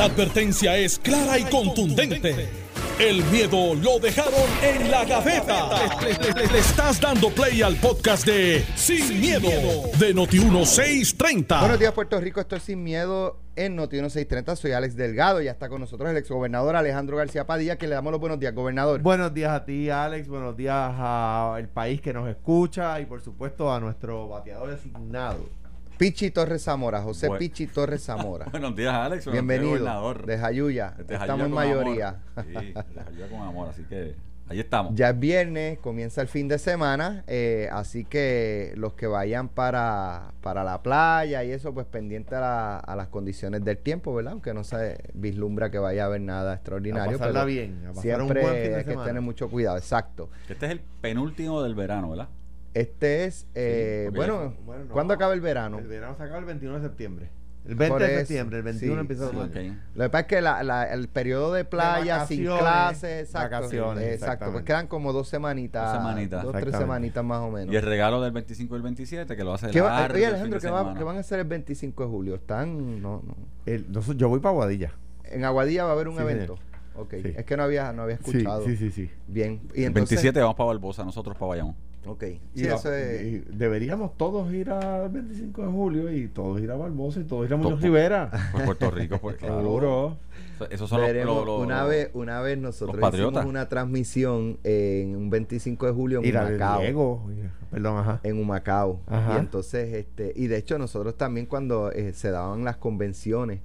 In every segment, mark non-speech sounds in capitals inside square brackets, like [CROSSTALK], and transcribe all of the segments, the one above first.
La advertencia es clara y contundente. El miedo lo dejaron en la gaveta. Le, le- le- le estás dando play al podcast de Sin, miedo, de Noti1630. Buenos días, Puerto Rico. Estoy sin miedo en Noti 1630. Soy Alex Delgado. Ya está con nosotros el exgobernador Alejandro García Padilla, que le damos los buenos días, gobernador. Buenos días a ti, Alex. Buenos días al país que nos escucha y, por supuesto, a nuestro bateador designado. Pichi Torres Zamora, José Buen- Pichi Torres Zamora. [LAUGHS] Buenos días, Alex. Bienvenido. gobernador. De Jayuya. De Estamos Jayuya en mayoría. amor. Sí, de [LAUGHS] Jayuya con amor, así que ahí estamos. Ya es viernes, comienza el fin de semana, eh, así que los que vayan para, para la playa y eso, pues pendiente a, la- a las condiciones del tiempo, ¿verdad? Aunque no se vislumbra que vaya a haber nada extraordinario. A pasarla pero bien, a pasar siempre un buen fin de hay que semana. tener mucho cuidado, exacto. Este es el penúltimo del verano, ¿verdad? Este es, eh, porque bueno, bueno, no. ¿cuándo acaba el verano? El verano se acaba el 21 de septiembre. El 20 Por de septiembre, el 21 sí, empieza el sí. otoño. Ok. Lo que pasa es que la- la- el periodo de playa sin vacaciones, clases, exacto. vacaciones, exacto, pues quedan como dos semanitas. Dos semanitas. Dos, tres semanitas más o menos. Y el regalo del 25 y el 27, que lo hace ¿Qué va- largo oye, el Alejandro, de ¿qué, va- qué van a hacer el 25 de julio? Están, no, no. El- yo voy para Guadilla. En Aguadilla va a haber un Sí, evento. Ok, Sí. es que no había, no había escuchado. Sí, sí, sí. sí. Bien. Y El entonces, 27 vamos para Barbosa, nosotros para Bayamón. Ok. Y Sí, la- eso es- y deberíamos todos ir al 25 de julio y todos ir a Barbosa y todos ir a Muñoz. Rivera. [LAUGHS] Pues Puerto Rico, pues claro. Esos son los, veremos. los- los- una, vez, una vez nosotros hicimos una transmisión en un 25 de julio en Ir a Humacao. Diego. Perdón, ajá. en Humacao. Ajá. Y entonces, este, y de hecho nosotros también cuando eh, se daban las convenciones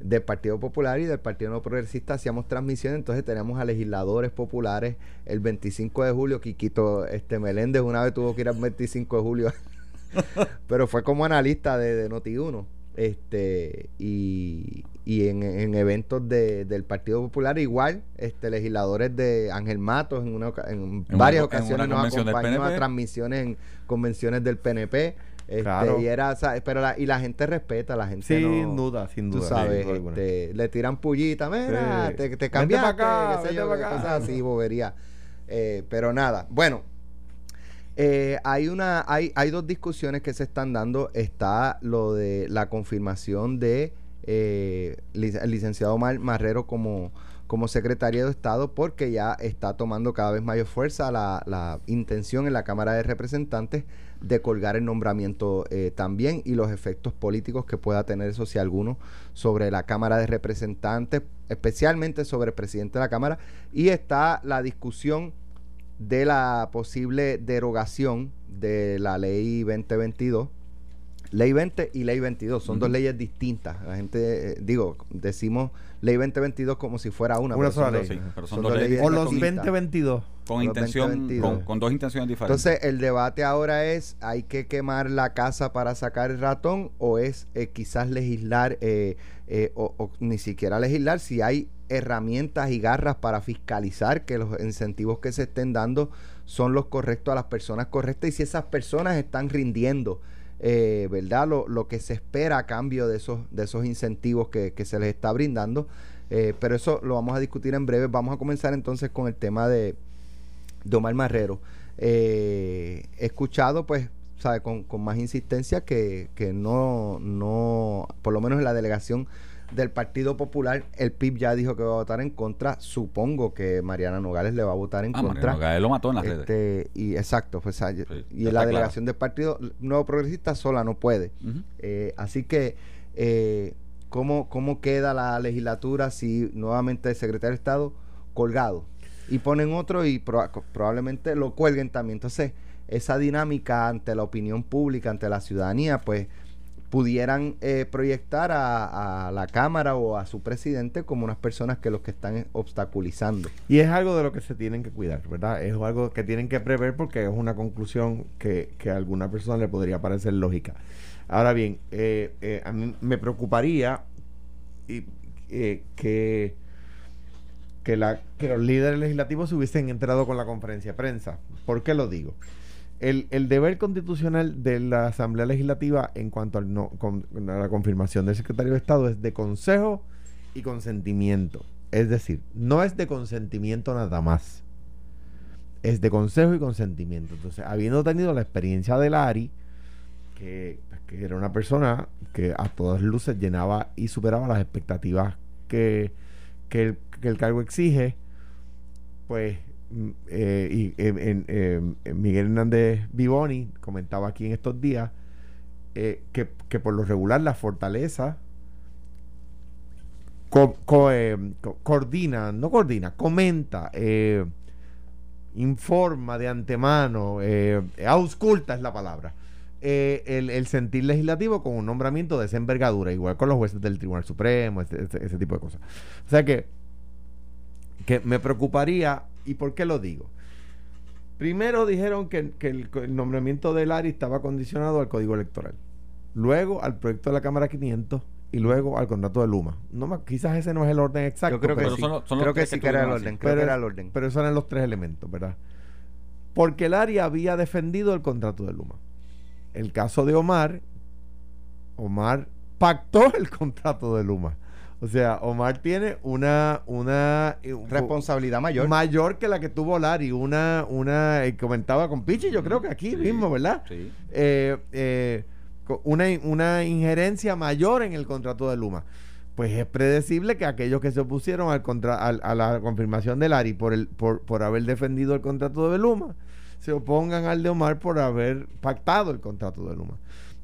del Partido Popular y del Partido No Progresista hacíamos transmisiones, entonces teníamos a legisladores populares el 25 de julio, Quiquito este Meléndez una vez tuvo que ir al 25 de julio, [LAUGHS] pero fue como analista de, de Noti1. Este, y, y en, en eventos de- del Partido Popular, igual, este, legisladores de Ángel Matos en, una, en En varias una- ocasiones nos acompañó a transmisiones en convenciones del PNP. Este, Claro. y era, o sea, pero la, y la gente respeta, la gente Sin no, duda, sin Tú duda. sabes, este, le tiran pullita, mira, Sí. te, te cambiaste, acá, qué sé yo, acá. cosas así, bobería. Eh, pero nada, bueno, eh, hay una, hay, hay dos discusiones que se están dando. Está lo de la confirmación de eh, lic- el licenciado Mar- Marrero como, como secretario de Estado, porque ya está tomando cada vez mayor fuerza la, la intención en la Cámara de Representantes de colgar el nombramiento eh, también y los efectos políticos que pueda tener eso, si alguno, sobre la Cámara de Representantes, especialmente sobre el presidente de la Cámara. Y está la discusión de la posible derogación de la ley 2022. Ley 20 y ley 22 son dos leyes distintas. La gente, eh, digo, decimos ley 2022 como si fuera una. Una sola dos- ley. Sí, pero son son dos dos leyes leyes O los distintas. 2022. Con intención, 2022. con, con dos intenciones diferentes. Entonces, el debate ahora es, ¿hay que quemar la casa para sacar el ratón o es eh, quizás legislar eh, eh, o, o ni siquiera legislar si hay herramientas y garras para fiscalizar que los incentivos que se estén dando son los correctos a las personas correctas y si esas personas están rindiendo, eh, ¿verdad? Lo, lo que se espera a cambio de esos, de esos incentivos que, que se les está brindando. Eh, pero eso lo vamos a discutir en breve. Vamos a comenzar entonces con el tema de, de Omar Marrero. Eh, he escuchado, pues, sabe, con, con más insistencia que, que no, no, por lo menos en la delegación del Partido Popular, el PIB ya dijo que va a votar en contra. Supongo que Mariana Nogales le va a votar en ah, contra. Mariano Gael lo mató en las redes. Este, y exacto, pues, Sí, y la delegación del Partido Nuevo Progresista sola no puede. Eh, así que, eh, ¿cómo, ¿cómo queda la legislatura si nuevamente el secretario de Estado colgado? Y ponen otro y proba- probablemente lo cuelguen también. Entonces, esa dinámica ante la opinión pública, ante la ciudadanía, pues pudieran eh, proyectar a, la Cámara o a su presidente como unas personas que los que están obstaculizando. Y es algo de lo que se tienen que cuidar, ¿verdad? Es algo que tienen que prever porque es una conclusión que, que a alguna persona le podría parecer lógica. Ahora bien, eh, eh, a mí me preocuparía eh, que, que, que los líderes legislativos se hubiesen enterado con la conferencia de prensa. ¿Por qué lo digo? El, el deber constitucional de la Asamblea Legislativa en cuanto al no, con- a la confirmación del secretario de Estado es de consejo y consentimiento. Es decir, no es de consentimiento nada más. Es de consejo y consentimiento. Entonces, habiendo tenido la experiencia de Lari, que, que era una persona que a todas luces llenaba y superaba las expectativas que, que, el, que el cargo exige, pues eh, y eh, eh, Miguel Hernández Vivoni comentaba aquí en estos días que, que, por lo regular la fortaleza coordina, no coordina, comenta, informa de antemano, ausculta es la palabra, el, sentir legislativo con un nombramiento de esa envergadura, igual con los jueces del Tribunal Supremo, ese, ese tipo de cosas. O sea que, que me preocuparía ¿Y por qué lo digo? Primero dijeron que, el, nombramiento de Lari estaba condicionado al código electoral. Luego al proyecto de la Cámara 500 y luego al contrato de Luma. No, quizás ese no es el orden exacto. Yo creo que, sí, creo que, sí que era el orden. Creo que era el orden. Pero esos eran los tres elementos, ¿verdad? Porque Lari había defendido el contrato de Luma. El caso de Omar, Omar pactó el contrato de Luma. O sea, Omar tiene una, una eh, responsabilidad mayor. Mayor que la que tuvo Lari. Una, una, eh, comentaba con Pichi, yo creo que aquí mismo, ¿verdad? Sí. Eh, una, una injerencia mayor en el contrato de Luma. Pues es predecible que aquellos que se opusieron al contra, a la confirmación de Lari por, el, por, por haber defendido el contrato de Luma, se opongan al de Omar por haber pactado el contrato de Luma.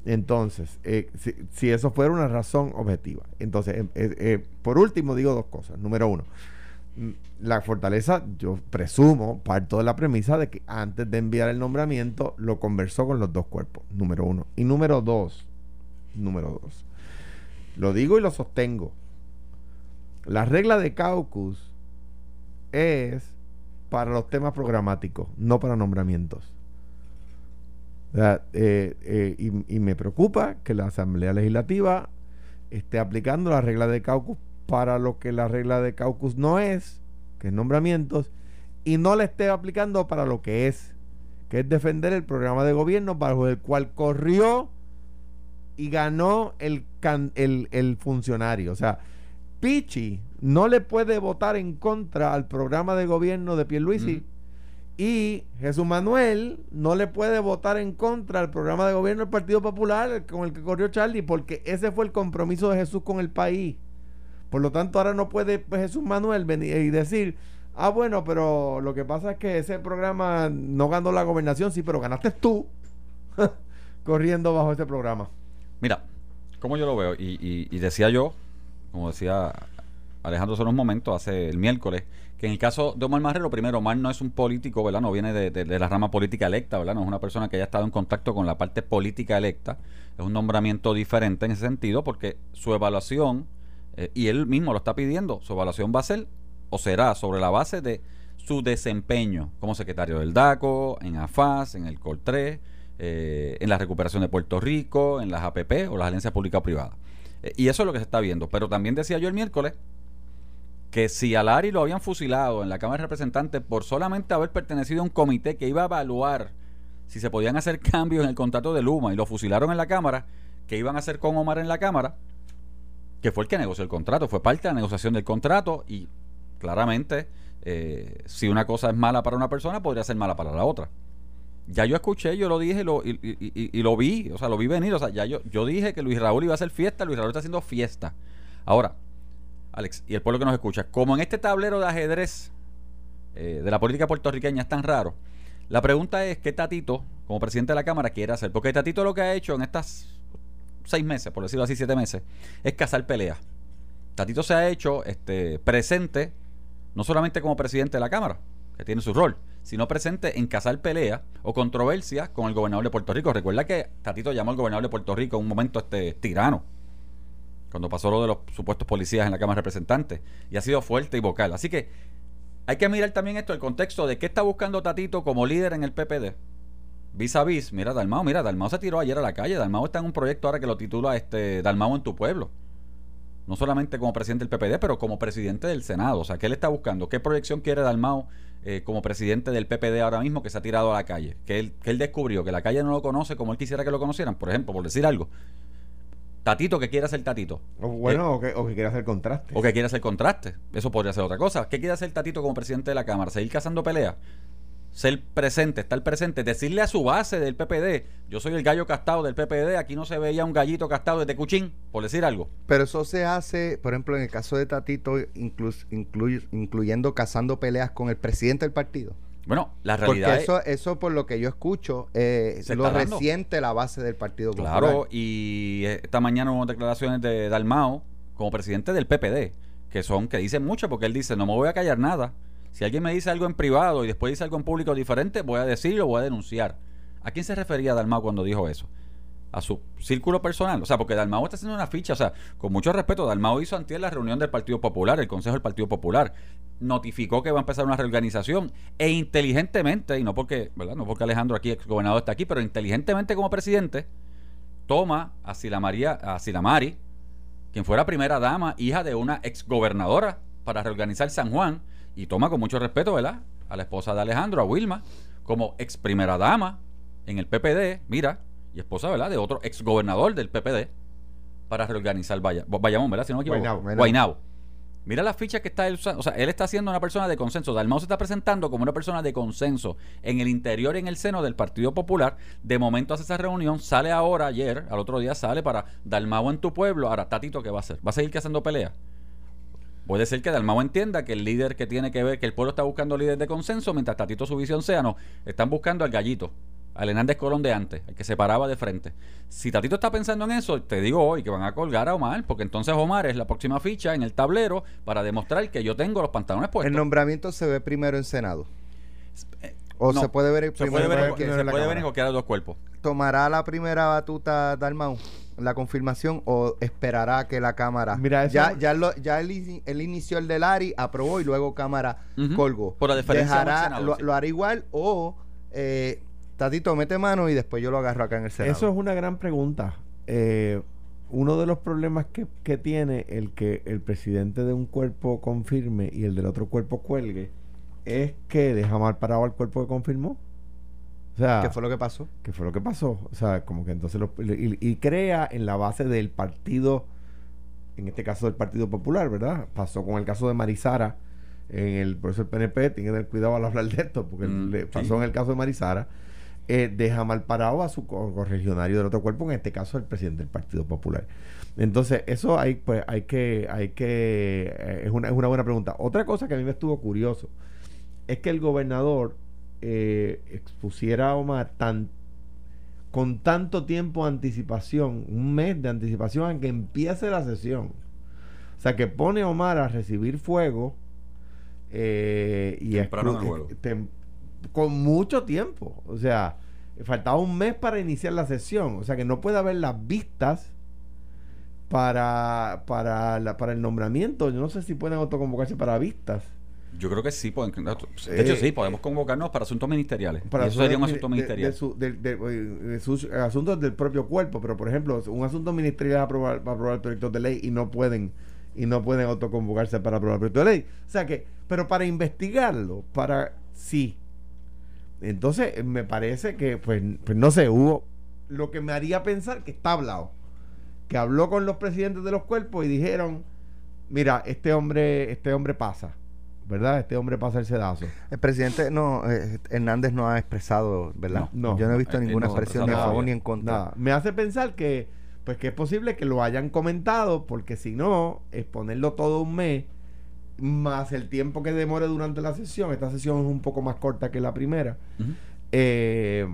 Entonces, eh, si, eso fuera una razón objetiva. Entonces, eh, eh, por último, digo dos cosas. Número uno, mm, la fortaleza, yo presumo, parto de la premisa de que antes de enviar el nombramiento lo conversó con los dos cuerpos. Número uno. Y número dos, número dos. Lo digo y lo sostengo. La regla de caucus es para los temas programáticos, no para nombramientos. Eh, eh, y, me preocupa que la Asamblea Legislativa esté aplicando la regla de caucus para lo que la regla de caucus no es, que es nombramientos, y no la esté aplicando para lo que es, que es defender el programa de gobierno bajo el cual corrió y ganó el, el, funcionario. O sea, Pichi no le puede votar en contra al programa de gobierno de Pierluisi. Y Jesús Manuel no le puede votar en contra al programa de gobierno del Partido Popular con el que corrió Charlie, porque ese fue el compromiso de Jesús con el país. Por lo tanto, ahora no puede Jesús Manuel venir y decir, ah, bueno, pero lo que pasa es que ese programa no ganó la gobernación, sí, pero ganaste tú [LAUGHS] corriendo bajo ese programa. Mira, como yo lo veo, y, y decía yo, como decía Alejandro hace unos momentos, hace el miércoles, que en el caso de Omar Marrero, primero, Omar no es un político, ¿verdad? No viene de, la rama política electa, ¿verdad? No es una persona que haya estado en contacto con la parte política electa. Es un nombramiento diferente en ese sentido porque su evaluación, eh, y él mismo lo está pidiendo, su evaluación va a ser o será sobre la base de su desempeño como secretario del DACO, en AFAS, en el COL3, eh, en la recuperación de Puerto Rico, en las APP o las alianzas públicas privadas. Eh, y eso es lo que se está viendo. Pero también decía yo el miércoles que si a Lari lo habían fusilado en la Cámara de Representantes por solamente haber pertenecido a un comité que iba a evaluar si se podían hacer [LAUGHS] cambios en el contrato de Luma y lo fusilaron en la Cámara, que iban a hacer con Omar en la Cámara, que fue el que negoció el contrato, fue parte de la negociación del contrato y claramente eh, si una cosa es mala para una persona, podría ser mala para la otra. Ya yo escuché, yo lo dije y lo, y, lo vi, o sea, lo vi venir, o sea, ya yo, yo dije que Luis Raúl iba a hacer fiesta, Luis Raúl está haciendo fiesta. Ahora, Alex, y el pueblo que nos escucha, como en este tablero de ajedrez eh, de la política puertorriqueña es tan raro, la pregunta es qué Tatito, como presidente de la Cámara, quiere hacer. Porque Tatito lo que ha hecho en estas seis meses, por decirlo así, siete meses, es cazar peleas. Tatito se ha hecho este, presente, no solamente como presidente de la Cámara, que tiene su rol, sino presente en cazar peleas o controversias con el gobernador de Puerto Rico. Recuerda que Tatito llamó al gobernador de Puerto Rico en un momento este tirano cuando pasó lo de los supuestos policías en la Cámara de Representantes. Y ha sido fuerte y vocal. Así que hay que mirar también esto, el contexto de qué está buscando Tatito como líder en el PPD. Vis a vis, mira Dalmao, mira, Dalmao se tiró ayer a la calle. Dalmao está en un proyecto ahora que lo titula este Dalmao en tu pueblo. No solamente como presidente del PPD, pero como presidente del Senado. O sea, ¿qué él está buscando? ¿Qué proyección quiere Dalmao eh, como presidente del PPD ahora mismo que se ha tirado a la calle? Que él, que él descubrió que la calle no lo conoce como él quisiera que lo conocieran, por ejemplo, por decir algo. Tatito que quiere hacer Tatito. O bueno, eh, o, que, quiere hacer contraste. O que quiere hacer contraste. Eso podría ser otra cosa. ¿Qué quiere hacer Tatito como presidente de la Cámara? ¿Seguir cazando peleas? ser presente, estar presente, decirle a su base del PPD, yo soy el gallo castado del PPD, aquí no se veía un gallito castado desde Cuchín, por decir algo. Pero eso se hace, por ejemplo, en el caso de Tatito, inclu- incluy- incluyendo cazando peleas con el presidente del partido. Bueno, la realidad Porque es... eso, eso por lo que yo escucho, eh, Se lo resiente la base del Partido Popular. Claro, y esta mañana hubo declaraciones de Dalmao como presidente del PPD, que son, que dicen mucho, porque él dice, no me voy a callar nada. Si alguien me dice algo en privado y después dice algo en público diferente, voy a decirlo, voy a denunciar. ¿A quién se refería Dalmao cuando dijo eso? A su círculo personal. O sea, porque Dalmao está haciendo una ficha, o sea, con mucho respeto, Dalmao hizo antes la reunión del Partido Popular, el Consejo del Partido Popular, notificó que va a empezar una reorganización e inteligentemente, y no porque, ¿verdad? No porque Alejandro aquí, ex gobernador, está aquí, pero inteligentemente como presidente, toma a Sila María, a Sila Mari, quien fuera primera dama, hija de una ex gobernadora, para reorganizar San Juan, y toma con mucho respeto, ¿verdad? A la esposa de Alejandro, a Wilma, como ex primera dama en el PPD, mira, y esposa, ¿verdad? De otro ex gobernador del PPD, para reorganizar Bayamón, ¿verdad? Si no me equivoco. Guaynabo. Mira las fichas que está él usando. O sea, él está siendo una persona de consenso. Dalmau se está presentando como una persona de consenso en el interior y en el seno del Partido Popular. De momento hace esa reunión, sale ahora, ayer, al otro día sale para Dalmau en tu pueblo. Ahora, Tatito, ¿qué va a hacer? ¿Va a seguir que haciendo pelea? Puede ser que Dalmau entienda que el líder que tiene que ver, que el pueblo está buscando líder de consenso, mientras Tatito su visión sea, no, están buscando al gallito, al Hernández Colón de antes, el que se paraba de frente. Si Tatito está pensando en eso, te digo hoy que van a colgar a Omar, porque entonces Omar es la próxima ficha en el tablero para demostrar que yo tengo los pantalones puestos. El nombramiento se ve primero en Senado. Eh, O no, se puede ver se primero puede ver, en se puede ver en cualquiera de los dos cuerpos. ¿Tomará la primera batuta Dalmau la confirmación o esperará que la Cámara Mira, eso- ya ya lo, ya inició el del ARI aprobó y luego Cámara Ujú. colgó Por la diferencia Dejará- Senado, lo, sí. lo hará igual o eh, Tatito mete mano y después yo lo agarro acá en el Senado Eso es una gran pregunta. Eh, uno de los problemas que, que tiene el que el presidente de un cuerpo confirme y el del otro cuerpo cuelgue es que deja mal parado al cuerpo que confirmó. O sea, ¿qué fue lo que pasó? ¿qué fue lo que pasó? O sea, como que entonces lo- y, y crea en la base del partido, en este caso del Partido Popular, ¿verdad? Pasó con el caso de Marisara, en el, por eso el PNP tiene que tener cuidado al hablar de esto, porque Mm, le sí. pasó en el caso de Marisara, eh, deja mal parado a su co- corregionario del otro cuerpo, en este caso el presidente del Partido Popular. Entonces, eso hay, pues, hay que, hay que, eh, es una, es una buena pregunta. Otra cosa que a mí me estuvo curioso es que el gobernador eh, expusiera a Omar tan, con tanto tiempo de anticipación, un mes de anticipación a que empiece la sesión. O sea, que pone a Omar a recibir fuego eh, y exclu- tem- con mucho tiempo. O sea, faltaba un mes para iniciar la sesión. O sea, que no puede haber las vistas para, para, la- para el nombramiento. Yo no sé si pueden autoconvocarse para vistas. Yo creo que sí. pueden- de hecho, Eh, sí, podemos convocarnos para asuntos ministeriales. para eso sería un asunto de- ministerial. De, su- de- de- de sus asuntos del propio cuerpo, pero por ejemplo, un asunto ministerial aprobar, para aprobar proyectos de ley y no pueden y no pueden autoconvocarse para aprobar proyectos de ley. O sea que, pero para investigarlo, para sí. Entonces, eh, me parece que, pues, pues no sé, hubo lo que me haría pensar que está hablado. Que habló con los presidentes de los cuerpos y dijeron, mira, este hombre, este hombre pasa, ¿verdad? Este hombre pasa el sedazo. El presidente no eh, Hernández no ha expresado, ¿verdad? No, no. Yo no he visto Eh, ninguna no expresión ni a favor ni en contra. Nada, me hace pensar que pues que es posible que lo hayan comentado porque si no, exponerlo todo un mes más el tiempo que demore durante la sesión, esta sesión es un poco más corta que la primera, eh,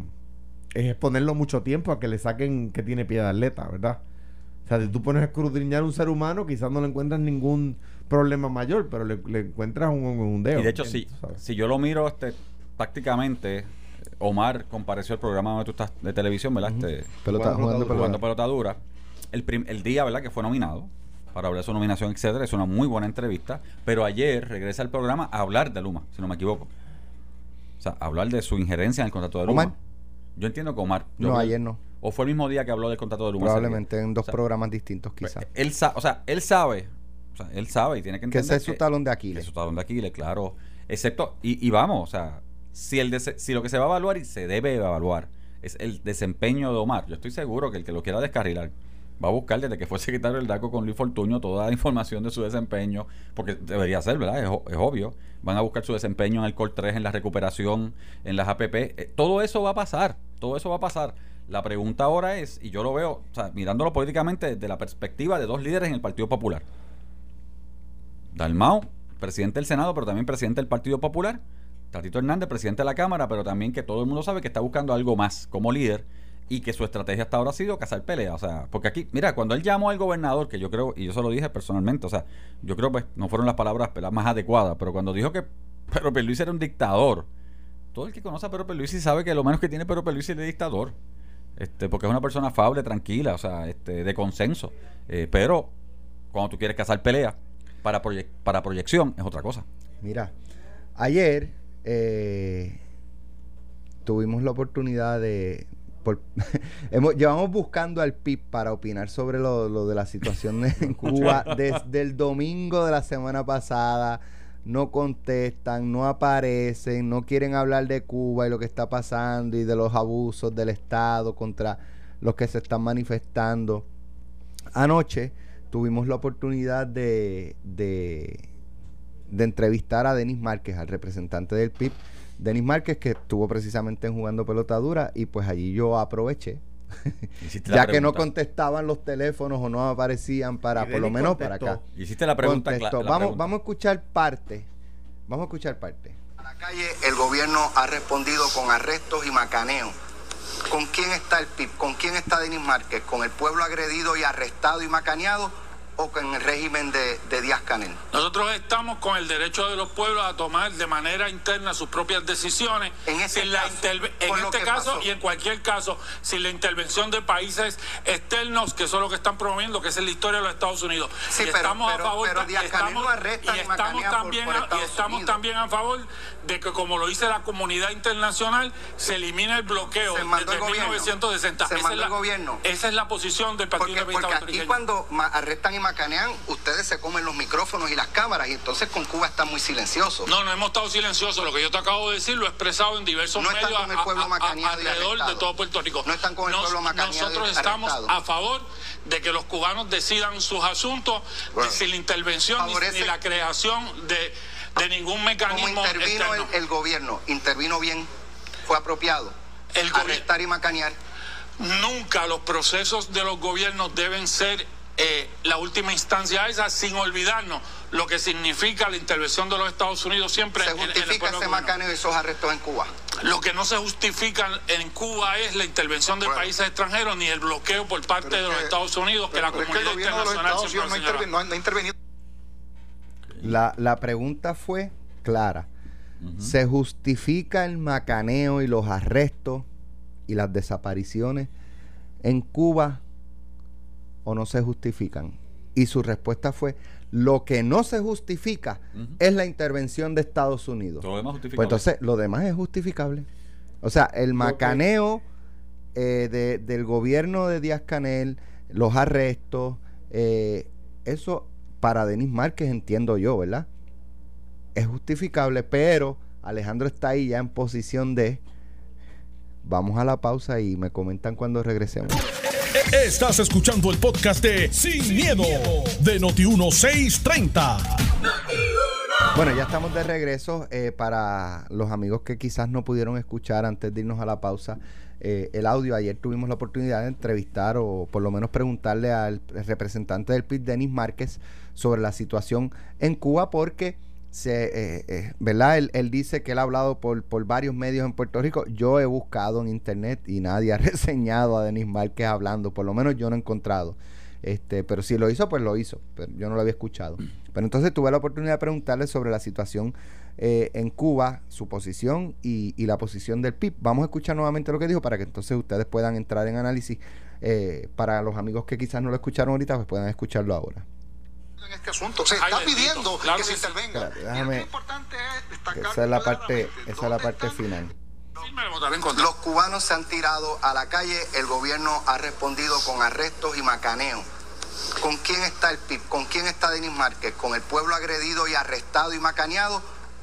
es exponerlo mucho tiempo a que le saquen que tiene pie de atleta, ¿verdad? O sea, si tú pones a escudriñar a un ser humano, quizás no le encuentras ningún problema mayor, pero le, le encuentras un, un dedo. Y de hecho, si, si yo lo miro este, tácticamente, Omar compareció al programa donde tú estás de televisión, ¿verdad? Este, Pelota, Jugando jugando pelota jugando pelota. pelota dura. El, prim- el día, ¿verdad? Que fue nominado para hablar de su nominación, etcétera. Es una muy buena entrevista. Pero ayer regresa al programa a hablar de Luma, si no me equivoco. O sea, a hablar de su injerencia en el contrato de Luma. ¿Omar? Yo entiendo que Omar. yo No, creo- ayer no. O fue el mismo día que habló del contrato de Luma. Probablemente en dos O sea, programas distintos, pues, quizás. Él sabe, o sea, él sabe. O sea, él sabe y tiene que Que entender. ese es su talón de Aquiles. Que su talón de Aquiles, claro. Excepto, y, y vamos, o sea, si, el si lo que se va a evaluar y se debe evaluar es el desempeño de Omar, yo estoy seguro que el que lo quiera descarrilar va a buscar desde que fue secretario del DACO con Luis Fortuño toda la información de su desempeño, porque debería ser, ¿verdad? Es, obvio. Van a buscar su desempeño en el Col 3, en la recuperación, en las APP. Eh, todo eso va a pasar, todo eso va a pasar. La pregunta ahora es, y yo lo veo, o sea, mirándolo políticamente desde la perspectiva de dos líderes en el Partido Popular. Dalmao, presidente del Senado, pero también presidente del Partido Popular. Tatito Hernández, presidente de la Cámara, pero también que todo el mundo sabe que está buscando algo más como líder y que su estrategia hasta ahora ha sido cazar pelea. O sea, porque aquí, mira, cuando él llamó al gobernador, que yo creo, y yo se lo dije personalmente, o sea, yo creo pues, no fueron las palabras más adecuadas, pero cuando dijo que [LAUGHS] Pedro Pierluisi era un dictador, todo el que conoce a Pedro Pierluisi sabe que lo menos que tiene Pedro Pierluisi es dictador. Este, porque es una persona afable, tranquila, o sea, este, de consenso. Eh, pero cuando tú quieres cazar pelea para, para proyección, es otra cosa. Mira, ayer eh, tuvimos la oportunidad de... [LAUGHS] hemos, llevamos buscando al PIB para opinar sobre lo, de la situación [LAUGHS] en Cuba desde el domingo de la semana pasada. No contestan, no aparecen, no quieren hablar de Cuba y lo que está pasando y de los abusos del Estado contra los que se están manifestando. Anoche tuvimos la oportunidad de de entrevistar a Denis Márquez, al representante del PIB. Denis Márquez, que estuvo precisamente en jugando pelotadura, y pues allí yo aproveché. [LAUGHS] ya que no contestaban los teléfonos o no aparecían para, por lo menos para acá. Hiciste la pregunta. vamos, vamos a escuchar parte. Vamos a escuchar parte. A la calle el gobierno ha respondido con arrestos y macaneos. ¿Con quién está el PIB? ¿Con quién está Denis Márquez? ¿Con el pueblo agredido y arrestado y macaneado? O con el régimen de, Díaz Canel. Nosotros estamos con el derecho de los pueblos a tomar de manera interna sus propias decisiones. En, ese en este caso y en cualquier caso, sin la intervención de países externos que son los que están promoviendo, que es la historia de los Estados Unidos. Sí, pero, estamos a favor y estamos, y estamos también y estamos también a favor de que como lo dice la comunidad internacional se elimine el bloqueo se desde el 1960. Se esa, es la, gobierno. esa es la posición del Partido porque, porque aquí cuando arrestan y macanean, ustedes se comen los micrófonos y las cámaras y entonces con Cuba está muy silencioso. No, no hemos estado silenciosos. Lo que yo te acabo de decir lo he expresado en diversos no medios con el pueblo alrededor de todo Puerto Rico. No están con el pueblo macaneado Nosotros estamos a favor de que los cubanos decidan sus asuntos sin la intervención ni la creación de de ningún mecanismo. intervino el, gobierno, intervino bien, fue apropiado. El arrestar y macanear. Nunca los procesos de los gobiernos deben ser eh, la última instancia esa, sin olvidarnos lo que significa la intervención de los Estados Unidos siempre. ¿Se justifica ese macaneo y esos arrestos en Cuba? Lo que no se justifica en Cuba es la intervención de países extranjeros ni el bloqueo por parte de los Estados Unidos que la comunidad internacional no ha intervenido. La, la pregunta fue clara. ¿Se justifica el macaneo y los arrestos y las desapariciones en Cuba o no se justifican? Y su respuesta fue, lo que no se justifica es la intervención de Estados Unidos. Lo demás pues entonces, lo demás es justificable. O sea, el macaneo eh, de, del gobierno de Díaz Canel, los arrestos, eh, eso para Denis Márquez, entiendo yo, ¿verdad? Es justificable, pero Alejandro está ahí ya en posición de... Vamos a la pausa y me comentan cuando regresemos. Estás escuchando el podcast de Sin, miedo, de Noti1630. Bueno, ya estamos de regreso. Eh, para los amigos que quizás no pudieron escuchar antes de irnos a la pausa, eh, el audio. Ayer tuvimos la oportunidad de entrevistar o por lo menos preguntarle al representante del PIB, Denis Márquez, sobre la situación en Cuba porque se, eh, eh, ¿verdad? Él, dice que él ha hablado por, por varios medios en Puerto Rico. Yo he buscado en internet y nadie ha [LAUGHS] reseñado a Denis Márquez hablando, por lo menos yo no he encontrado. Este, pero si lo hizo, pues lo hizo. Pero yo no lo había escuchado. Pero entonces tuve la oportunidad de preguntarle sobre la situación eh, en Cuba, su posición y, la posición del PIB. Vamos a escuchar nuevamente lo que dijo para que entonces ustedes puedan entrar en análisis. Eh, para los amigos que quizás no lo escucharon ahorita, pues puedan escucharlo ahora. En este asunto se está pidiendo que se intervenga. déjame, esa es la parte, esa es la parte final. Los cubanos se han tirado a la calle, el gobierno ha respondido con arrestos y macaneos. ¿Con quién está el PIB? ¿Con quién está Denis Márquez? ¿Con el pueblo agredido y arrestado y macaneado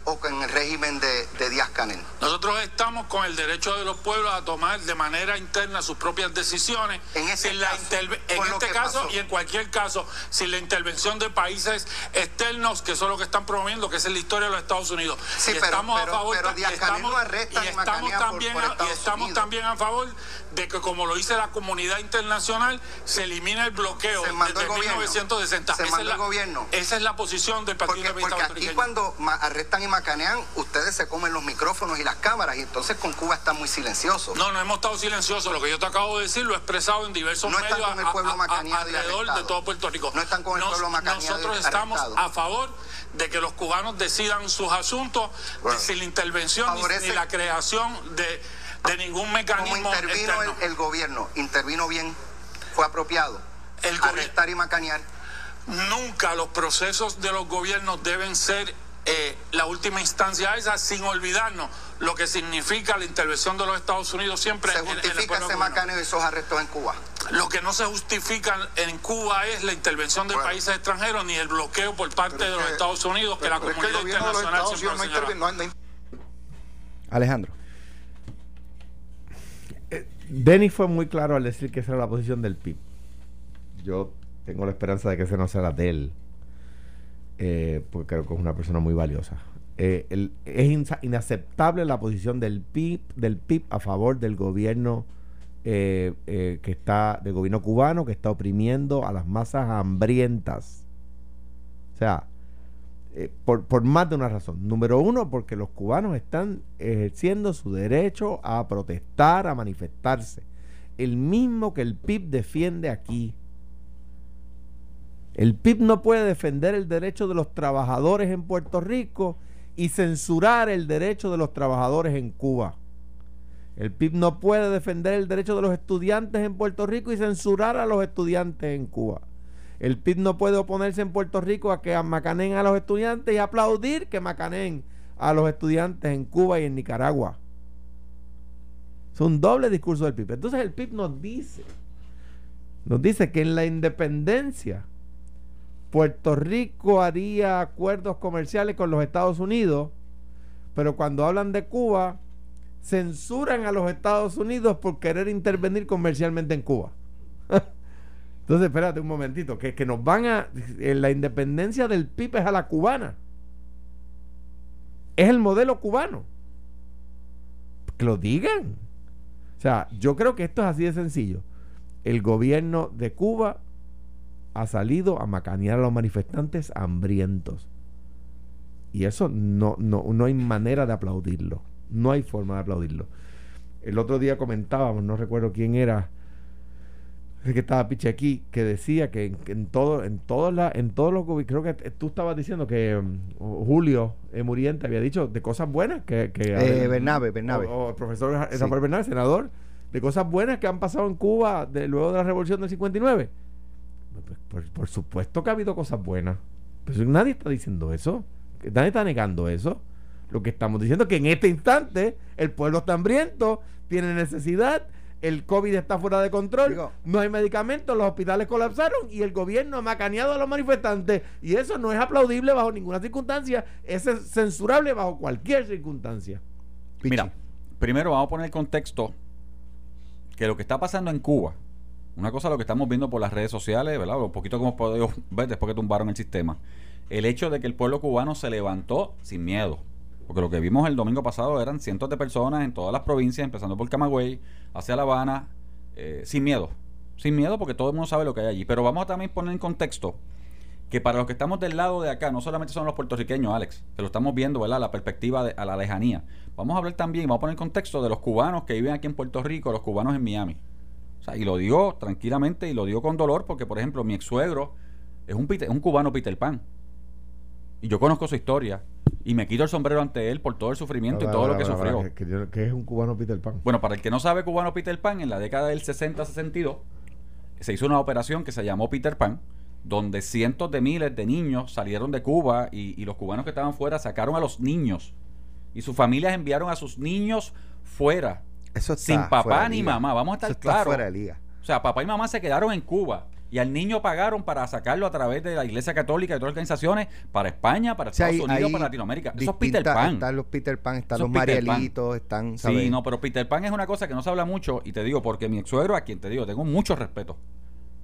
o en el régimen de, de Díaz Canel. Nosotros estamos con el derecho de los pueblos a tomar de manera interna sus propias decisiones. En, ese la en este caso y en cualquier caso, sin la intervención de países externos que son los que están promoviendo, que es la historia de los Estados Unidos. Sí, pero, estamos a favor y estamos, y estamos también, y estamos también a favor de que como lo dice la comunidad internacional, se elimine el bloqueo se desde el 1960. Se esa, es la, el gobierno. esa es la posición del Partido Porque, porque aquí cuando arrestan y macanean, ustedes se comen los micrófonos y las cámaras y entonces con Cuba está muy silencioso. No, no hemos estado silenciosos. Lo que yo te acabo de decir lo he expresado en diversos no medios con el pueblo alrededor de todo Puerto Rico. No están con el pueblo macaneado Nosotros estamos a favor de que los cubanos decidan sus asuntos sin la intervención ni, la creación de, de ningún mecanismo. Como intervino el, gobierno, intervino bien, fue apropiado. El arrestar y macanear. Nunca los procesos de los gobiernos deben ser eh, la última instancia esa, sin olvidarnos lo que significa la intervención de los Estados Unidos siempre. ¿Se justifica ese macaneo y esos arrestos en Cuba? Lo que no se justifica en Cuba es la intervención de países extranjeros ni el bloqueo por parte de los Estados Unidos que la comunidad internacional siempre Alejandro. Eh, Denis fue muy claro al decir que esa era la posición del PIB. Yo tengo la esperanza de que esa no sea la de él eh, porque creo que es una persona muy valiosa. Eh, es inaceptable la posición del PIB, del PIB a favor del gobierno eh, que está, del gobierno cubano que está oprimiendo a las masas hambrientas. O sea, por, por, más de una razón. Número uno, porque los cubanos están ejerciendo su derecho a protestar, a manifestarse. El mismo que el PIB defiende aquí. El PIB no puede defender el derecho de los trabajadores en Puerto Rico y censurar el derecho de los trabajadores en Cuba. El PIB no puede defender el derecho de los estudiantes en Puerto Rico y censurar a los estudiantes en Cuba. El PIB no puede oponerse en Puerto Rico a que macaneen a los estudiantes y aplaudir que macaneen a los estudiantes en Cuba y en Nicaragua. Es un doble discurso del PIB. Entonces el PIB nos dice, nos dice que en la independencia Puerto Rico haría acuerdos comerciales con los Estados Unidos, pero cuando hablan de Cuba, censuran a los Estados Unidos por querer intervenir comercialmente en Cuba. [LAUGHS] Entonces, espérate un momentito, que, que nos van a... En la independencia del PIB es a la cubana. Es el modelo cubano. Que lo digan. O sea, yo creo que esto es así de sencillo. El gobierno de Cuba ha salido a macanear a los manifestantes hambrientos. Y eso no, no, no hay manera de aplaudirlo. No hay forma de aplaudirlo. El otro día comentábamos, no recuerdo quién era, el que estaba piche aquí, que decía que en, todo, en todos la, en todos los creo que tú estabas diciendo que um, Julio eh, Muriente había dicho de cosas buenas que, que eh, Bernabe, Bernabe. O, el profesor sí. Bernabe, senador, de cosas buenas que han pasado en Cuba de, luego de la revolución del 59 por, supuesto que ha habido cosas buenas. Pero nadie está diciendo eso. Nadie está negando eso. Lo que estamos diciendo es que en este instante el pueblo está hambriento, tiene necesidad, el COVID está fuera de control, no hay medicamentos, los hospitales colapsaron y el gobierno ha macaneado a los manifestantes. Y eso no es aplaudible bajo ninguna circunstancia, es censurable bajo cualquier circunstancia. Mira, primero vamos a poner el contexto que lo que está pasando en Cuba una cosa lo que estamos viendo por las redes sociales, ¿verdad? Un poquito como hemos podido ver después que tumbaron el sistema. El hecho de que el pueblo cubano se levantó sin miedo. Porque lo que vimos el domingo pasado eran cientos de personas en todas las provincias, empezando por Camagüey, hacia La Habana, eh, sin miedo. Sin miedo porque todo el mundo sabe lo que hay allí. Pero vamos a también poner en contexto que para los que estamos del lado de acá, no solamente son los puertorriqueños, Alex, que lo estamos viendo, ¿verdad? La perspectiva de, a la lejanía. Vamos a hablar también, vamos a poner en contexto de los cubanos que viven aquí en Puerto Rico, los cubanos en Miami y lo digo tranquilamente y lo digo con dolor porque, por ejemplo, mi ex suegro es un, un cubano Peter Pan. Y yo conozco su historia. Y me quito el sombrero ante él por todo el sufrimiento y todo lo que sufrió. ¿Qué es un cubano Peter Pan? Bueno, para el que no sabe cubano Peter Pan, en la década del 60-62 se hizo una operación que se llamó Peter Pan, donde cientos de miles de niños salieron de Cuba y, y los cubanos que estaban fuera sacaron a los niños. Y sus familias enviaron a sus niños fuera sin papá ni mamá, vamos a estar claros. Fuera de liga. O sea, papá y mamá se quedaron en Cuba Y al niño pagaron para sacarlo a través de la Iglesia Católica y otras organizaciones para España, para Estados Unidos, para Latinoamérica. Eso es Peter Pan. Están los Peter Pan, están los Marielitos, están. Sí, no, pero Peter Pan es una cosa que no se habla mucho y te digo, porque mi ex suegro, a quien te digo, tengo mucho respeto,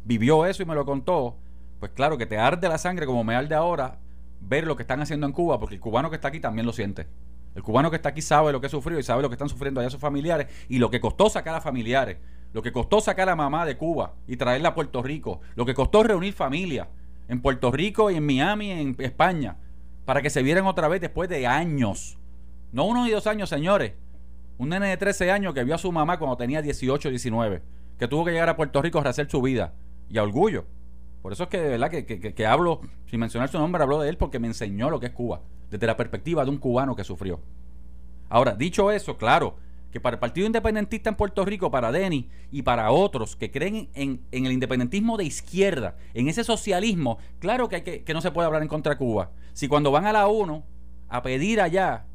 vivió eso y me lo contó. Pues claro que te arde la sangre como me arde ahora ver lo que están haciendo en Cuba, porque el cubano que está aquí también lo siente. El cubano que está aquí sabe lo que ha sufrido y sabe lo que están sufriendo allá sus familiares y lo que costó sacar a familiares lo que costó sacar a mamá de Cuba y traerla a Puerto Rico, lo que costó reunir familia en Puerto Rico y en Miami, en España, para que se vieran otra vez después de años. No uno y dos años, señores. Un nene de 13 años que vio a su mamá cuando tenía 18, 19, que tuvo que llegar a Puerto Rico a rehacer su vida. Y a orgullo. Por eso es que, ¿verdad? Que, que, que hablo, sin mencionar su nombre, hablo de él porque me enseñó lo que es Cuba, desde la perspectiva de un cubano que sufrió. Ahora, dicho eso, claro, que para el Partido Independentista en Puerto Rico, para Denny y para otros que creen en, el independentismo de izquierda, en ese socialismo, claro que, hay que, no se puede hablar en contra de Cuba. Si cuando van a la ONU a pedir allá,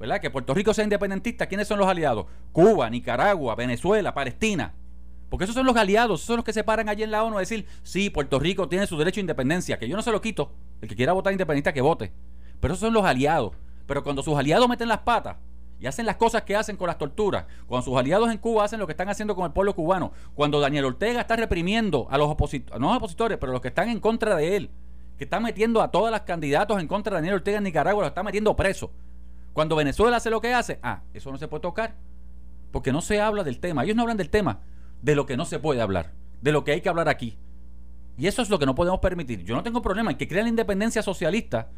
¿verdad? Que Puerto Rico sea independentista, ¿quiénes son los aliados? Cuba, Nicaragua, Venezuela, Palestina. Porque esos son los aliados, esos son los que se paran allí en la ONU a decir, sí, Puerto Rico tiene su derecho a independencia, que yo no se lo quito. El que quiera votar independentista, que vote. Pero esos son los aliados. Pero cuando sus aliados meten las patas, y hacen las cosas que hacen con las torturas, cuando sus aliados en Cuba hacen lo que están haciendo con el pueblo cubano, cuando Daniel Ortega está reprimiendo a los opositores, no los opositores, pero los que están en contra de él, que está metiendo a todas las candidatos en contra de Daniel Ortega en Nicaragua, los está metiendo preso. Cuando Venezuela hace lo que hace, ah, eso no se puede tocar, porque no se habla del tema. Ellos no hablan del tema, de lo que no se puede hablar, de lo que hay que hablar aquí. Y eso es lo que no podemos permitir. Yo no tengo problema en que crean la independencia socialista,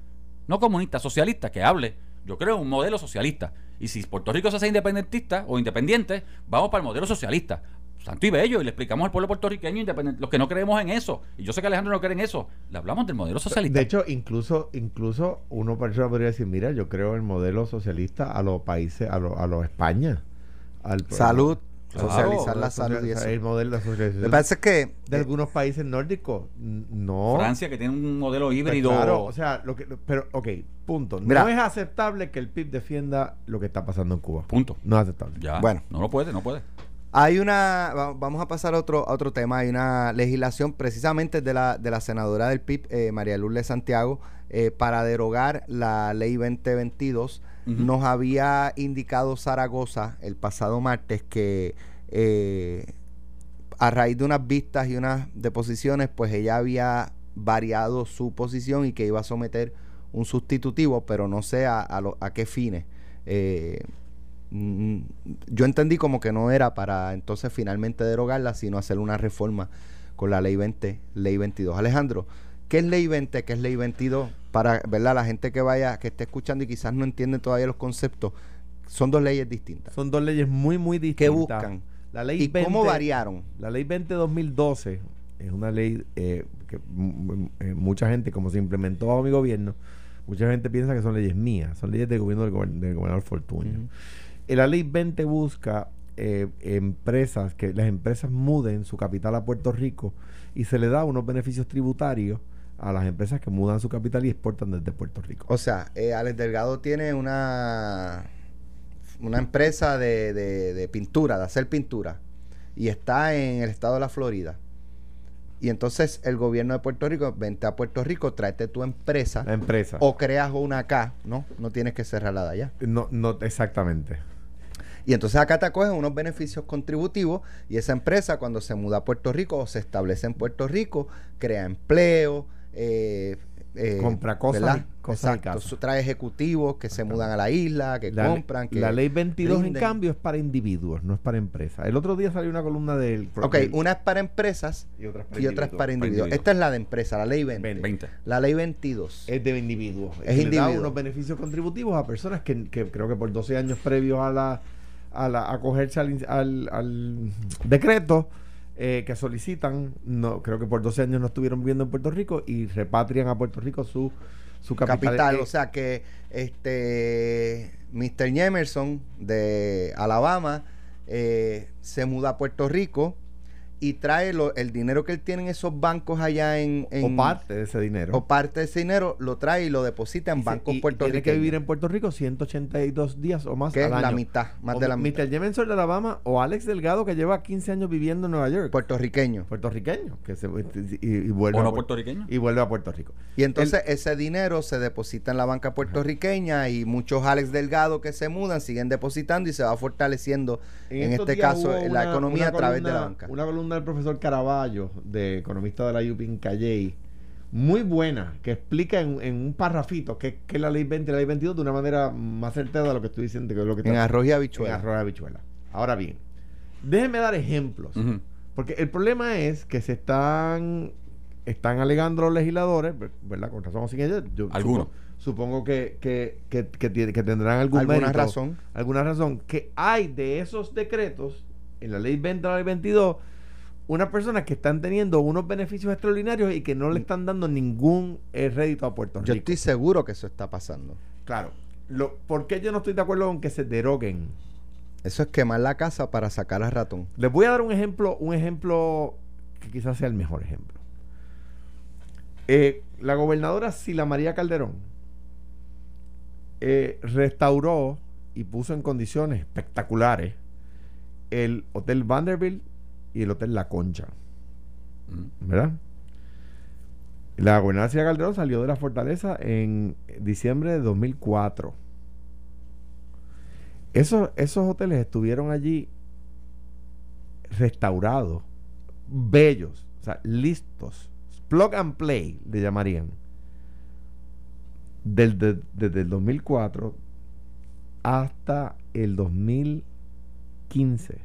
no comunista, socialista, que hable. Yo creo en un modelo socialista. Y si Puerto Rico se hace independentista o independiente, vamos para el modelo socialista. Santo y bello, y le explicamos al pueblo puertorriqueño independiente, los que no creemos en eso, y yo sé que Alejandro no cree en eso, le hablamos del modelo socialista. De hecho, incluso, incluso uno podría decir, mira, yo creo en el modelo socialista a los países, a los a los España. Al, Salud socializar la salud y eso. El modelo de Me parece que de algunos países nórdicos no. Francia que tiene un modelo pues híbrido. claro, o sea, lo que pero ok, punto. no es aceptable que el PIB defienda lo que está pasando en Cuba. Punto. No es aceptable. Ya. Bueno, no lo puede, no puede. Hay una, vamos a pasar a otro, otro tema, hay una legislación precisamente de la, de la senadora del PIB, eh, María Lourdes Santiago, eh, para derogar la ley 2022 nos había indicado Zaragoza el pasado martes que eh, a raíz de unas vistas y unas deposiciones, pues ella había variado su posición y que iba a someter un sustitutivo, pero no sé a, a, qué fines. Eh, yo entendí como que no era para entonces finalmente derogarla, sino hacer una reforma con la ley 20, ley 22. Alejandro, ¿qué es ley 20? ¿Qué es ley 22? para ¿verdad? la gente que vaya, que esté escuchando y quizás no entiende todavía los conceptos, son dos leyes distintas. Son dos leyes muy, muy distintas. ¿Qué buscan? La ley ¿Y cómo variaron? La ley 20-2012 es una ley eh, que eh, mucha gente, como se implementó bajo mi gobierno, mucha gente piensa que son leyes mías, son leyes del gobierno del, gobernador Fortunio. Eh, la ley 20 busca empresas, que las empresas muden su capital a Puerto Rico y se le da unos beneficios tributarios a las empresas que mudan su capital y exportan desde Puerto Rico. O sea, eh, Alex Delgado tiene una, una empresa de, de, pintura, de hacer pintura, y está en el estado de la Florida. Y entonces el gobierno de Puerto Rico, vente a Puerto Rico, tráete tu empresa. La empresa. O creas una acá, ¿no? No tienes que cerrarla de allá. No, no, exactamente. Y entonces acá te acogen unos beneficios contributivos y esa empresa cuando se muda a Puerto Rico o se establece en Puerto Rico, crea empleo, eh, eh, compra cosas, cosas Exacto. trae ejecutivos que se mudan a la isla, que compran. Que la ley 22, en cambio, es para individuos, no es para empresas. El otro día salió una columna del. Ok, una es para empresas y otra es para, individuos. Esta es la de empresa, la ley 20. La ley 22. Es de individuos. Es individuo. da unos beneficios contributivos a personas que, creo que por 12 años previos a la a, la, acogerse al, al, al decreto eh, que solicitan, no creo que por 12 años no estuvieron viviendo en Puerto Rico y repatrian a Puerto Rico su, su capital. Eh, o sea que este Mr. Emerson de Alabama eh, se muda a Puerto Rico y trae lo- el dinero que él tiene en esos bancos allá en, en- o parte de ese dinero. o parte de ese dinero lo trae y lo deposita en Y bancos puertorriqueños. Tiene que vivir en Puerto Rico 182 días o más que la mitad, más O de la Mr. mitad. Jemensor de Alabama o Alex Delgado que lleva 15 años viviendo en Nueva York. Puertorriqueño. puertorriqueño que se, y, y vuelve ¿O no a Puer- puertorriqueño? y vuelve a Puerto Rico. Y entonces ese dinero se deposita en la banca puertorriqueña y muchos Alex Delgado que se mudan siguen depositando y se va fortaleciendo en, este caso la una- economía una a través de la banca. Una columna del profesor Caraballo, de economista de la UP en Calley, muy buena, que explica en, en un parrafito que es la ley 20 y la ley 22 de una manera más certera de lo que estoy diciendo. Que es lo que En arroz y en habichuela. arroz y habichuela. Ahora bien, déjenme dar ejemplos. Porque el problema es que se están están alegando los legisladores, ver- ¿verdad? Con razón o sin ella. Yo Algunos. Supongo, supongo que, que, que, que tiene- que tendrán algún Alguna mérito, razón. Alguna razón. Que hay de esos decretos, en la ley 20 y la ley 22, unas personas que están teniendo unos beneficios extraordinarios y que no le están dando ningún eh, rédito a Puerto Rico. Yo estoy seguro que eso está pasando. Claro. Lo, ¿Por qué yo no estoy de acuerdo con que se deroguen? Eso es quemar la casa para sacar al ratón. Les voy a dar un ejemplo, un ejemplo que quizás sea el mejor ejemplo. Eh, la gobernadora Sila María Calderón eh, restauró y puso en condiciones espectaculares el Hotel Vanderbilt y el Hotel La Concha, Ujú. ¿verdad? La gobernadora Sila Calderón salió de la fortaleza en diciembre de 2004. Esos, esos hoteles estuvieron allí restaurados, bellos, o sea, listos, plug and play le llamarían, del, de- desde el 2004 hasta el 2015,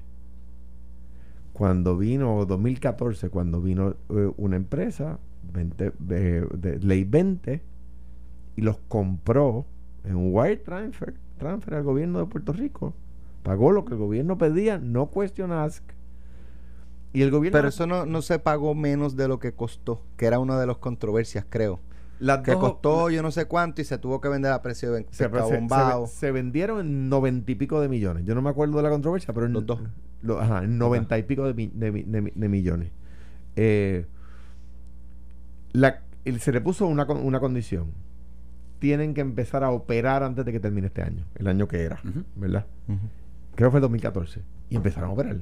cuando vino, o 2014, cuando vino eh, una empresa, 20, de, de ley 20, y los compró en un wire transfer, transfer al gobierno de Puerto Rico. Pagó lo que el gobierno pedía, no question ask. Y el gobierno. Pero eso no, no se pagó menos de lo que costó, que era una de las controversias, creo. las Que dos- costó yo no sé cuánto y se tuvo que vender a precio de se, se- se- vendieron en noventa y pico de millones. Yo no me acuerdo de la controversia, pero en, Los dos. Lo- ajá, en noventa y pico de, mi- de mi- de mi- de millones. Eh, la- se le puso una, con- una condición. Tienen que empezar a operar antes de que termine este año, el año que era. ¿verdad? Creo que fue el 2014. Y empezaron a operar.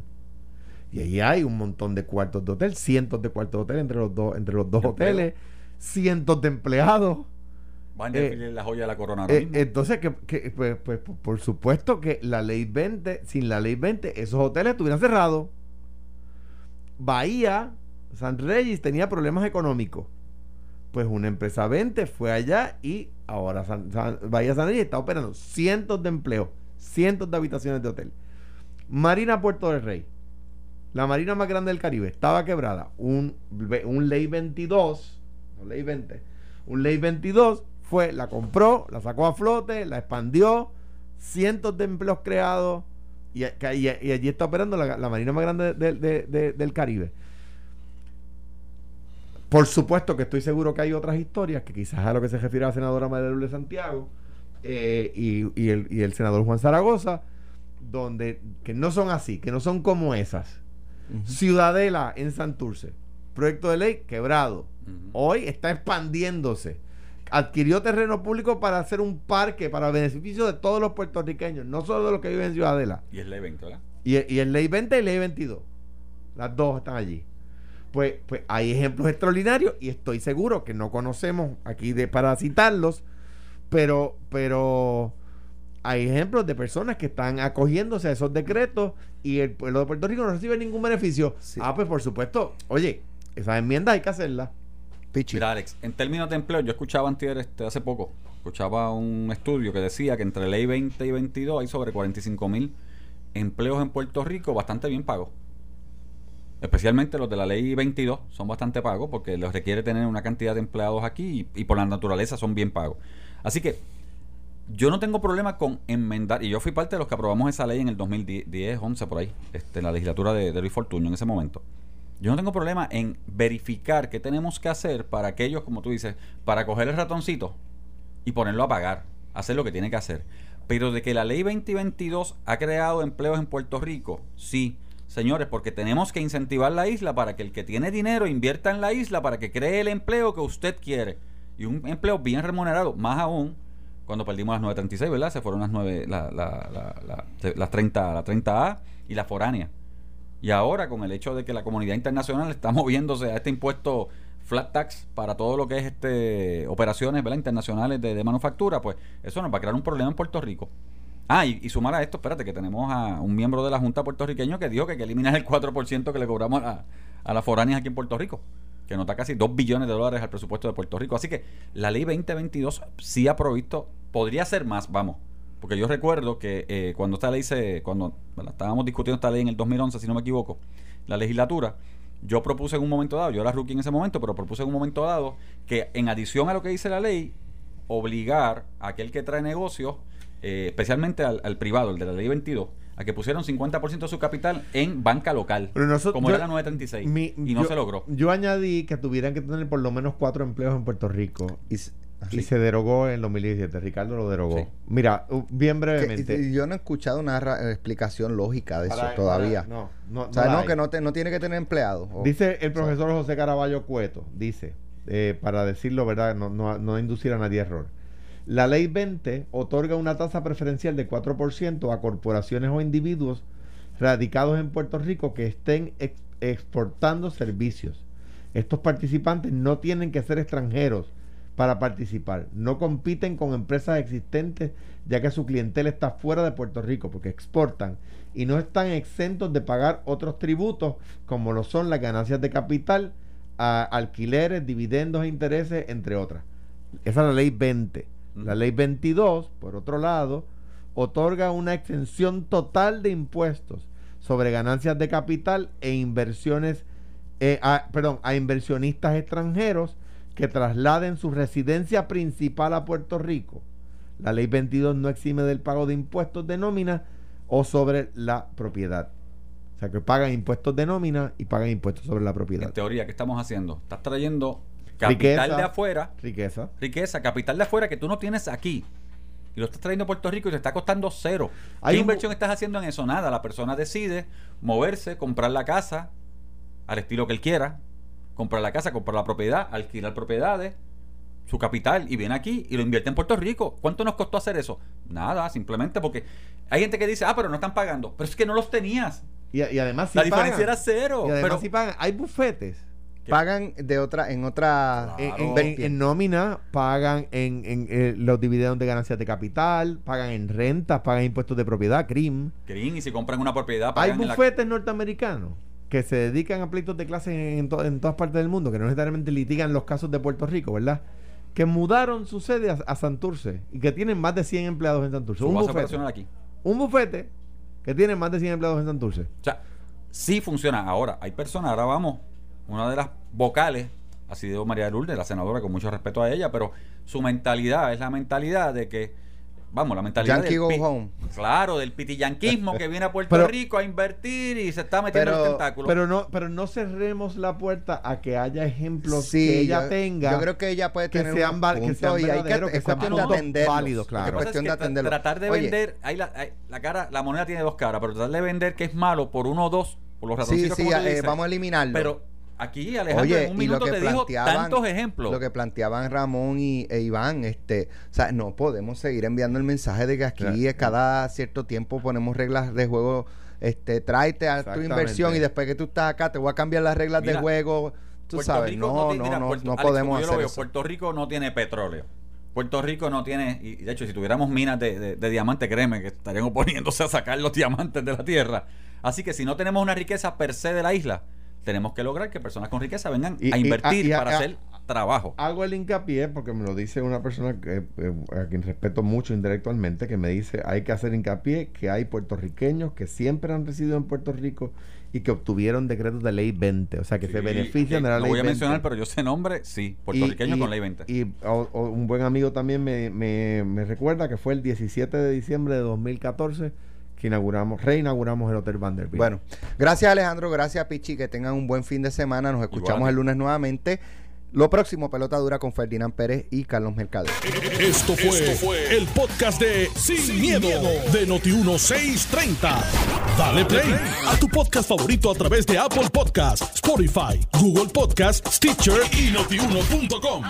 Y ahí hay un montón de cuartos de hotel, cientos de cuartos de hotel entre los dos, entre los dos empleo. hoteles, cientos de empleados. Vanderbilt Eh, es la joya de la corona Eh, entonces, que, que, pues, pues, por- supuesto que la ley 20, sin la ley 20, esos hoteles estuvieran cerrados. Bahía, San Reyes tenía problemas económicos. Pues una empresa 20 fue allá y ahora San- San- Bahía San Reyes está operando cientos de empleos, cientos de habitaciones de hotel. Marina Puerto del Rey, la marina más grande del Caribe, estaba quebrada. Un, un ley 22, no ley 20, un ley 22 fue, la compró, la sacó a flote, la expandió, cientos de empleos creados y, y- y allí está operando la, la marina más grande de- de- de- del Caribe. Por supuesto que estoy seguro que hay otras historias, que quizás a lo que se refiere a la senadora María Lourdes Santiago eh, y, y el, y el senador Juan Zaragoza, donde que no son así, que no son como esas. Ciudadela en Santurce, proyecto de ley quebrado. Hoy está expandiéndose. Adquirió terreno público para hacer un parque para beneficio de todos los puertorriqueños, no solo de los que viven en Ciudadela. Y es la evento, ¿verdad? Y, y el ley 20 y ley 22. Las dos están allí. Pues, pues hay ejemplos extraordinarios y estoy seguro que no conocemos aquí de, para citarlos, pero, pero hay ejemplos de personas que están acogiéndose a esos decretos y el pueblo de Puerto Rico no recibe ningún beneficio. Sí. Ah, pues por supuesto, oye, esas enmiendas hay que hacerlas. Mira, Alex, en términos de empleo, yo escuchaba antier, este, hace poco, escuchaba un estudio que decía que entre ley 20 y 22 hay sobre 45 mil empleos en Puerto Rico bastante bien pagos. Especialmente los de la ley 22 son bastante pagos porque les requiere tener una cantidad de empleados aquí y, y por la naturaleza son bien pagos. Así que yo no tengo problema con enmendar, y yo fui parte de los que aprobamos esa ley en el 2010, 11 por ahí, este, en la legislatura de, de Luis Fortuño en ese momento. Yo no tengo problema en verificar qué tenemos que hacer para aquellos, como tú dices, para coger el ratoncito y ponerlo a pagar, hacer lo que tiene que hacer. Pero de que la ley 2022 ha creado empleos en Puerto Rico, sí. señores, porque tenemos que incentivar la isla para que el que tiene dinero invierta en la isla para que cree el empleo que usted quiere. Y un empleo bien remunerado, más aún cuando perdimos las 936, ¿verdad? Se fueron las 9, la, la, las 30, la 30A y la foránea. Y ahora con el hecho de que la comunidad internacional está [LAUGHS] moviéndose a este impuesto flat tax para todo lo que es este operaciones ¿verdad? internacionales de, manufactura, pues eso nos va a crear un problema en Puerto Rico. Ah, y, sumar a esto, espérate, que tenemos a un miembro de la Junta puertorriqueño que dijo que hay que eliminar el 4% que le cobramos a, a las foráneas aquí en Puerto Rico que nota casi 2 billones de dólares al presupuesto de Puerto Rico. Así que la ley 2022 sí ha provisto, podría ser más, vamos. Porque yo recuerdo que eh, cuando esta ley se, cuando estábamos discutiendo esta ley en el 2011, si no me equivoco, la legislatura, yo propuse en un momento dado, yo era rookie en ese momento, pero propuse en un momento dado que en adición a lo que dice la ley, obligar a aquel que trae negocios, eh, especialmente al, al privado, el de la ley 22, a que pusieron 50% de su capital en banca local, como era la 936, y no se logró. Yo añadí que tuvieran que tener por lo menos cuatro empleos en Puerto Rico. Y, se derogó en 2017. Ricardo lo derogó. Mira, bien brevemente. yo no he escuchado una explicación lógica de eso todavía. no, no, o sea, no, que no, no tiene que tener empleados. Dice el profesor José Caraballo Cueto, dice, eh, para decirlo, ¿verdad? No, no, no inducir a nadie a error la ley 20 otorga una tasa preferencial de 4% a corporaciones o individuos radicados en Puerto Rico que estén exportando servicios. Estos participantes no tienen que ser extranjeros para participar. No compiten con empresas existentes ya que su clientela está fuera de Puerto Rico porque exportan y no están exentos de pagar otros tributos como lo son las ganancias de capital, alquileres, dividendos e intereses, entre otras. Esa es la ley 20. La ley 22, por otro lado, otorga una exención total de impuestos sobre ganancias de capital e inversiones, eh, a, perdón, a inversionistas extranjeros que trasladen su residencia principal a Puerto Rico. La ley 22 no exime del pago de impuestos de nómina o sobre la propiedad. O sea, que pagan impuestos de nómina y pagan impuestos sobre la propiedad. En teoría, ¿qué estamos haciendo? Estás trayendo capital de afuera. Riqueza. Riqueza, capital de afuera que tú no tienes aquí. Y lo estás trayendo a Puerto Rico y te está costando cero. ¿Qué inversión estás haciendo en eso? Nada. La persona decide moverse, comprar la casa al estilo que él quiera. Comprar la casa, comprar la propiedad, alquilar propiedades, su capital y viene aquí y lo invierte en Puerto Rico. ¿Cuánto nos costó hacer eso? Nada, simplemente porque hay gente que dice, ah, pero no están pagando. Pero es que no los tenías. Y, además La diferencia era cero. pero, si pagan. Hay bufetes pagan de otra en otra en, nómina pagan en, en, eh, los dividendos de ganancias de capital pagan en rentas pagan impuestos de propiedad CRIM CRIM y si compran una propiedad hay bufetes norteamericanos que se dedican a pleitos de clase en, todas partes del mundo que no necesariamente litigan los casos de Puerto Rico verdad que mudaron su sede a, Santurce y que tienen más de 100 empleados en Santurce. Un bufete, aquí. un bufete que tiene más de 100 empleados en Santurce. O sea sí funciona. Ahora hay personas ahora vamos una de las vocales ha sido María Lourdes, la senadora, con mucho respeto a ella, pero su mentalidad es la mentalidad de que, vamos, la mentalidad del, go home. Claro, del pitillanquismo que viene a Puerto Rico a invertir y se está metiendo pero, el tentáculo. Pero no, pero no cerremos la puerta a que haya ejemplos que ella tenga. Yo creo que ella puede tener que sean, un punto que sean y hay que, que, cuestión de atenderlos. Válidos, claro. Es que tratar de vender, ahí la, la, cara, la moneda tiene dos caras, pero tratar de vender que es malo por uno o dos, por los ratoncitos sí, sí, eh, vamos a eliminarlo. Pero Aquí Alejandro en un minuto te dijo tantos ejemplos. Lo que planteaban Ramón y, e Iván, este, o sea, no podemos seguir enviando el mensaje de que aquí cada cierto tiempo ponemos reglas de juego, este, tráete a tu inversión y después que tú estás acá te voy a cambiar las reglas de juego. Tú sabes, no, no, no, no, podemos hacer eso. Puerto Rico no tiene petróleo. Puerto Rico no tiene, y de hecho, si tuviéramos minas de, de, de diamante, créeme que estarían oponiéndose a sacar los diamantes de la tierra. Así que si no tenemos una riqueza per se de la isla, tenemos que lograr que personas con riqueza vengan a invertir para hacer trabajo. Hago el hincapié porque me lo dice una persona que, eh, a quien respeto mucho intelectualmente, que me dice hay que hacer hincapié que hay puertorriqueños que siempre han residido en Puerto Rico y que obtuvieron decretos de ley 20, o sea que se benefician de la ley 20. No voy a mencionar, pero yo sé nombre, sí, puertorriqueños con ley 20. Y un buen amigo también me, me, me recuerda que fue el 17 de diciembre de 2014 que inauguramos, reinauguramos el Hotel Vanderbilt. Bueno, gracias Alejandro, gracias Pichi, que tengan un buen fin de semana, nos escuchamos el lunes nuevamente. Lo próximo, pelota dura con Ferdinand Pérez y Carlos Mercado. Esto fue, el podcast de Sin, miedo, de Noti1630. Dale play a tu podcast favorito a través de Apple Podcasts, Spotify, Google Podcasts, Stitcher y notiuno.com.